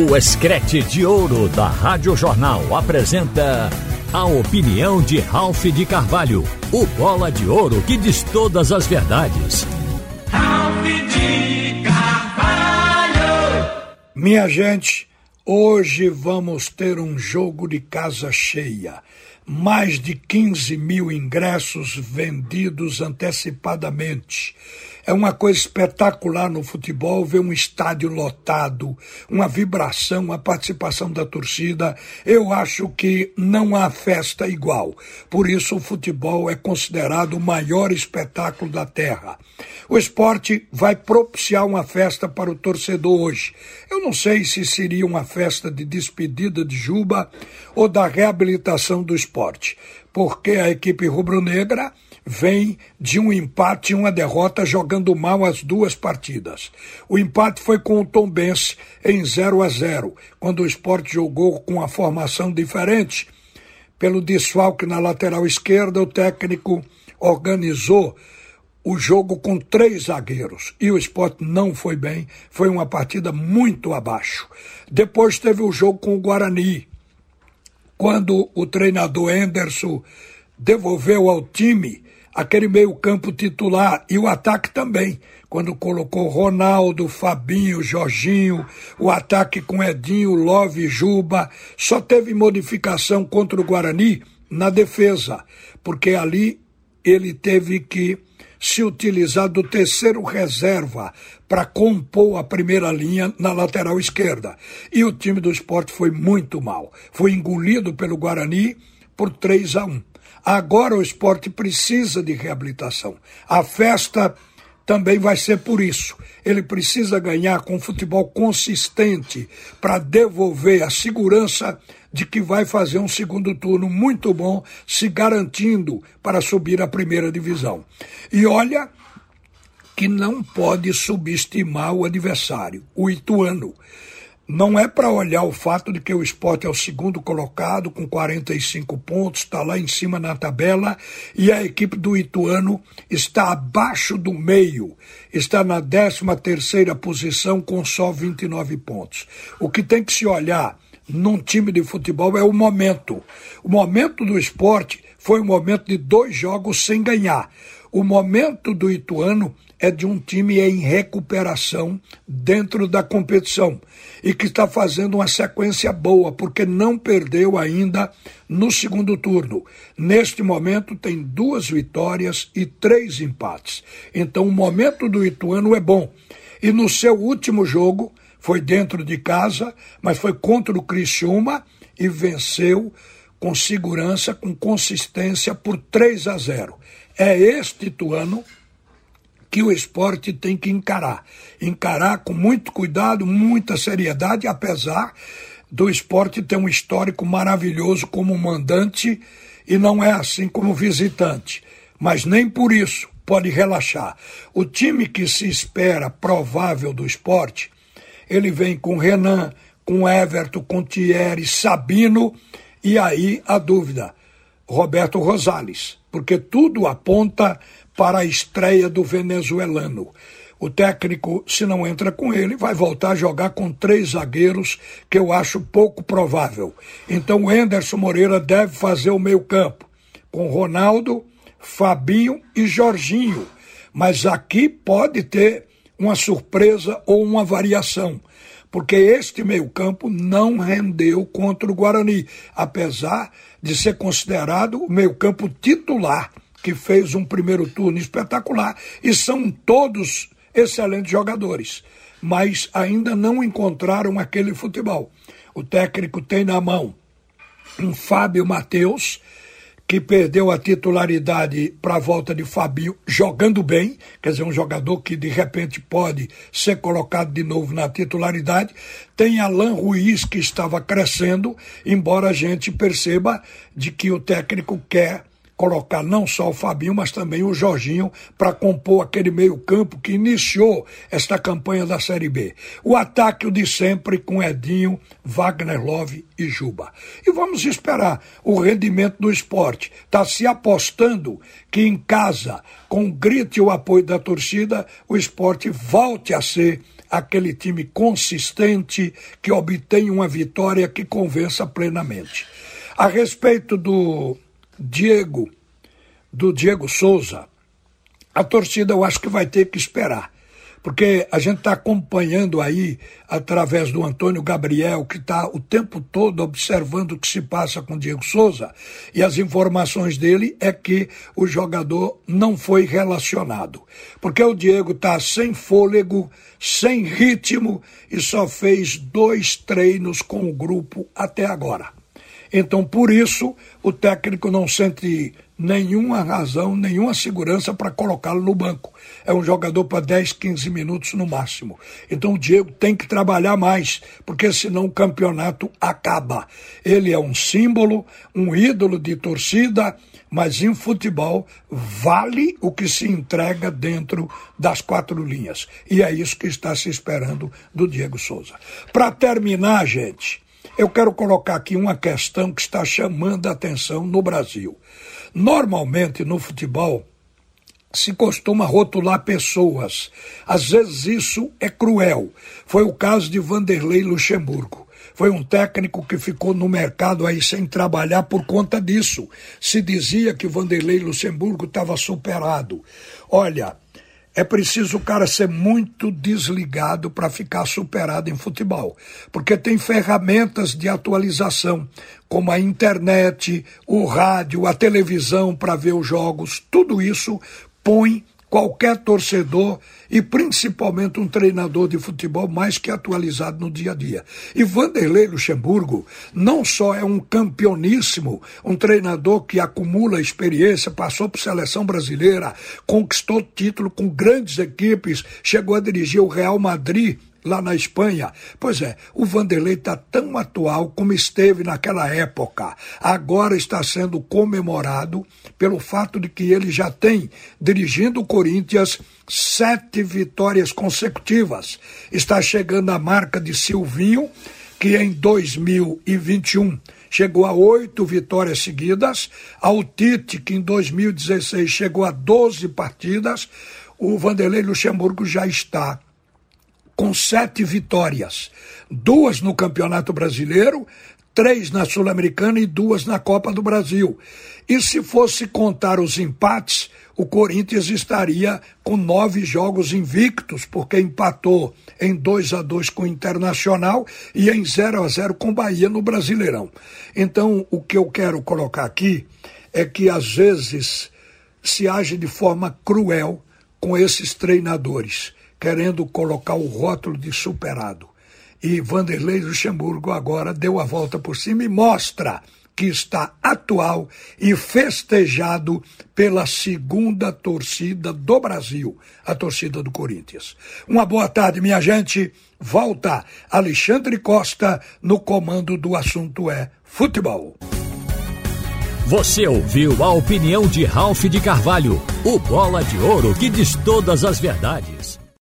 O Escrete de Ouro da Rádio Jornal apresenta a opinião de Ralph de Carvalho, o bola de ouro que diz todas as verdades. Ralph de Carvalho! Minha gente, hoje vamos ter um jogo de casa cheia. Mais de 15 mil ingressos vendidos antecipadamente. É uma coisa espetacular no futebol ver um estádio lotado, uma vibração, a participação da torcida. Eu acho que não há festa igual. Por isso o futebol é considerado o maior espetáculo da terra. O esporte vai propiciar uma festa para o torcedor hoje. Eu não sei se seria uma festa de despedida de Juba ou da reabilitação do esporte, porque a equipe rubro-negra vem de um empate e uma derrota jogando mal as duas partidas. O empate foi com o Tombense em 0 a 0, quando o esporte jogou com uma formação diferente. Pelo desfalque na lateral esquerda, o técnico organizou o jogo com três zagueiros e o esporte não foi bem, foi uma partida muito abaixo. Depois teve o jogo com o Guarani, quando o treinador Enderson devolveu ao time aquele meio-campo titular e o ataque também, quando colocou Ronaldo, Fabinho, Jorginho, o ataque com Edinho, Love, Juba, só teve modificação contra o Guarani na defesa, porque ali ele teve que se utilizar do terceiro reserva para compor a primeira linha na lateral esquerda. E o time do esporte foi muito mal. Foi engolido pelo Guarani por 3 a 1. Agora o esporte precisa de reabilitação. A festa também vai ser por isso. Ele precisa ganhar com futebol consistente para devolver a segurança de que vai fazer um segundo turno muito bom, se garantindo para subir à primeira divisão. E olha que não pode subestimar o adversário, o Ituano não é para olhar o fato de que o esporte é o segundo colocado, com 45 pontos, está lá em cima na tabela, e a equipe do Ituano está abaixo do meio, está na 13 terceira posição com só 29 pontos. O que tem que se olhar num time de futebol é o momento. O momento do esporte foi um momento de dois jogos sem ganhar. O momento do Ituano é de um time em recuperação dentro da competição e que está fazendo uma sequência boa, porque não perdeu ainda no segundo turno. Neste momento tem duas vitórias e três empates. Então o momento do Ituano é bom. E no seu último jogo, foi dentro de casa, mas foi contra o Criciúma e venceu com segurança, com consistência por 3 a 0. É este Ituano que o esporte tem que encarar. Encarar com muito cuidado, muita seriedade, apesar do esporte ter um histórico maravilhoso como mandante e não é assim como visitante. Mas nem por isso pode relaxar. O time que se espera provável do esporte, ele vem com Renan, com Everton, com Thierry, Sabino e aí a dúvida, Roberto Rosales, porque tudo aponta para a estreia do venezuelano. O técnico, se não entra com ele, vai voltar a jogar com três zagueiros, que eu acho pouco provável. Então o Enderson Moreira deve fazer o meio-campo, com Ronaldo, Fabinho e Jorginho. Mas aqui pode ter uma surpresa ou uma variação, porque este meio-campo não rendeu contra o Guarani, apesar de ser considerado o meio-campo titular que fez um primeiro turno espetacular e são todos excelentes jogadores, mas ainda não encontraram aquele futebol. O técnico tem na mão um Fábio Matheus, que perdeu a titularidade para a volta de Fabinho jogando bem, quer dizer, um jogador que de repente pode ser colocado de novo na titularidade. Tem Alain Ruiz, que estava crescendo, embora a gente perceba de que o técnico quer colocar não só o Fabinho, mas também o Jorginho para compor aquele meio-campo que iniciou esta campanha da Série B. O ataque o de sempre com Edinho, Wagner Love e Juba. E vamos esperar o rendimento do esporte. Está se apostando que em casa, com o grito e o apoio da torcida, o esporte volte a ser aquele time consistente que obtém uma vitória que convença plenamente. A respeito do Diego, do Diego Souza, a torcida eu acho que vai ter que esperar porque a gente está acompanhando aí, através do Antônio Gabriel, que está o tempo todo observando o que se passa com o Diego Souza, e as informações dele é que o jogador não foi relacionado. Porque o Diego está sem fôlego, sem ritmo e só fez dois treinos com o grupo até agora. Então, por isso, o técnico não sente nenhuma razão, nenhuma segurança para colocá-lo no banco. É um jogador para 10, 15 minutos no máximo. Então o Diego tem que trabalhar mais, porque senão o campeonato acaba. Ele é um símbolo, um ídolo de torcida, mas em futebol vale o que se entrega dentro das quatro linhas. E é isso que está se esperando do Diego Souza. Para terminar, gente, eu quero colocar aqui uma questão que está chamando a atenção no Brasil. Normalmente no futebol se costuma rotular pessoas. Às vezes isso é cruel. Foi o caso de Vanderlei Luxemburgo. Foi um técnico que ficou no mercado aí sem trabalhar por conta disso. Se dizia que Vanderlei Luxemburgo estava superado. Olha, é preciso o cara ser muito desligado para ficar superado em futebol, porque tem ferramentas de atualização, como a internet, o rádio, a televisão para ver os jogos, tudo isso põe qualquer torcedor e principalmente um treinador de futebol mais que atualizado no dia a dia. E Vanderlei Luxemburgo não só é um campeoníssimo, um treinador que acumula experiência, passou por seleção brasileira, conquistou título com grandes equipes, chegou a dirigir o Real Madrid lá na Espanha. Pois é, o Vanderlei está tão atual como esteve naquela época. Agora está sendo comemorado pelo fato de que ele já tem, dirigindo o Corinthians, sete vitórias consecutivas. Está chegando a marca de Silvinho, que em 2021 chegou a oito vitórias seguidas, ao Tite, que em 2016 chegou a 12 partidas, o Vanderlei Luxemburgo já está com sete vitórias, duas no Campeonato Brasileiro, três na Sul-Americana e duas na Copa do Brasil. E se fosse contar os empates, o Corinthians estaria com nove jogos invictos, porque empatou em 2 a 2 com o Internacional e em 0 a 0 com o Bahia no Brasileirão. Então, o que eu quero colocar aqui é que às vezes se age de forma cruel com esses treinadores querendo colocar o rótulo de superado. E Vanderlei Luxemburgo agora deu a volta por cima e mostra que está atual e festejado pela segunda torcida do Brasil, a torcida do Corinthians. Uma boa tarde, minha gente. Volta Alexandre Costa no comando do assunto é futebol. Você ouviu a opinião de Ralph de Carvalho, o bola de ouro que diz todas as verdades.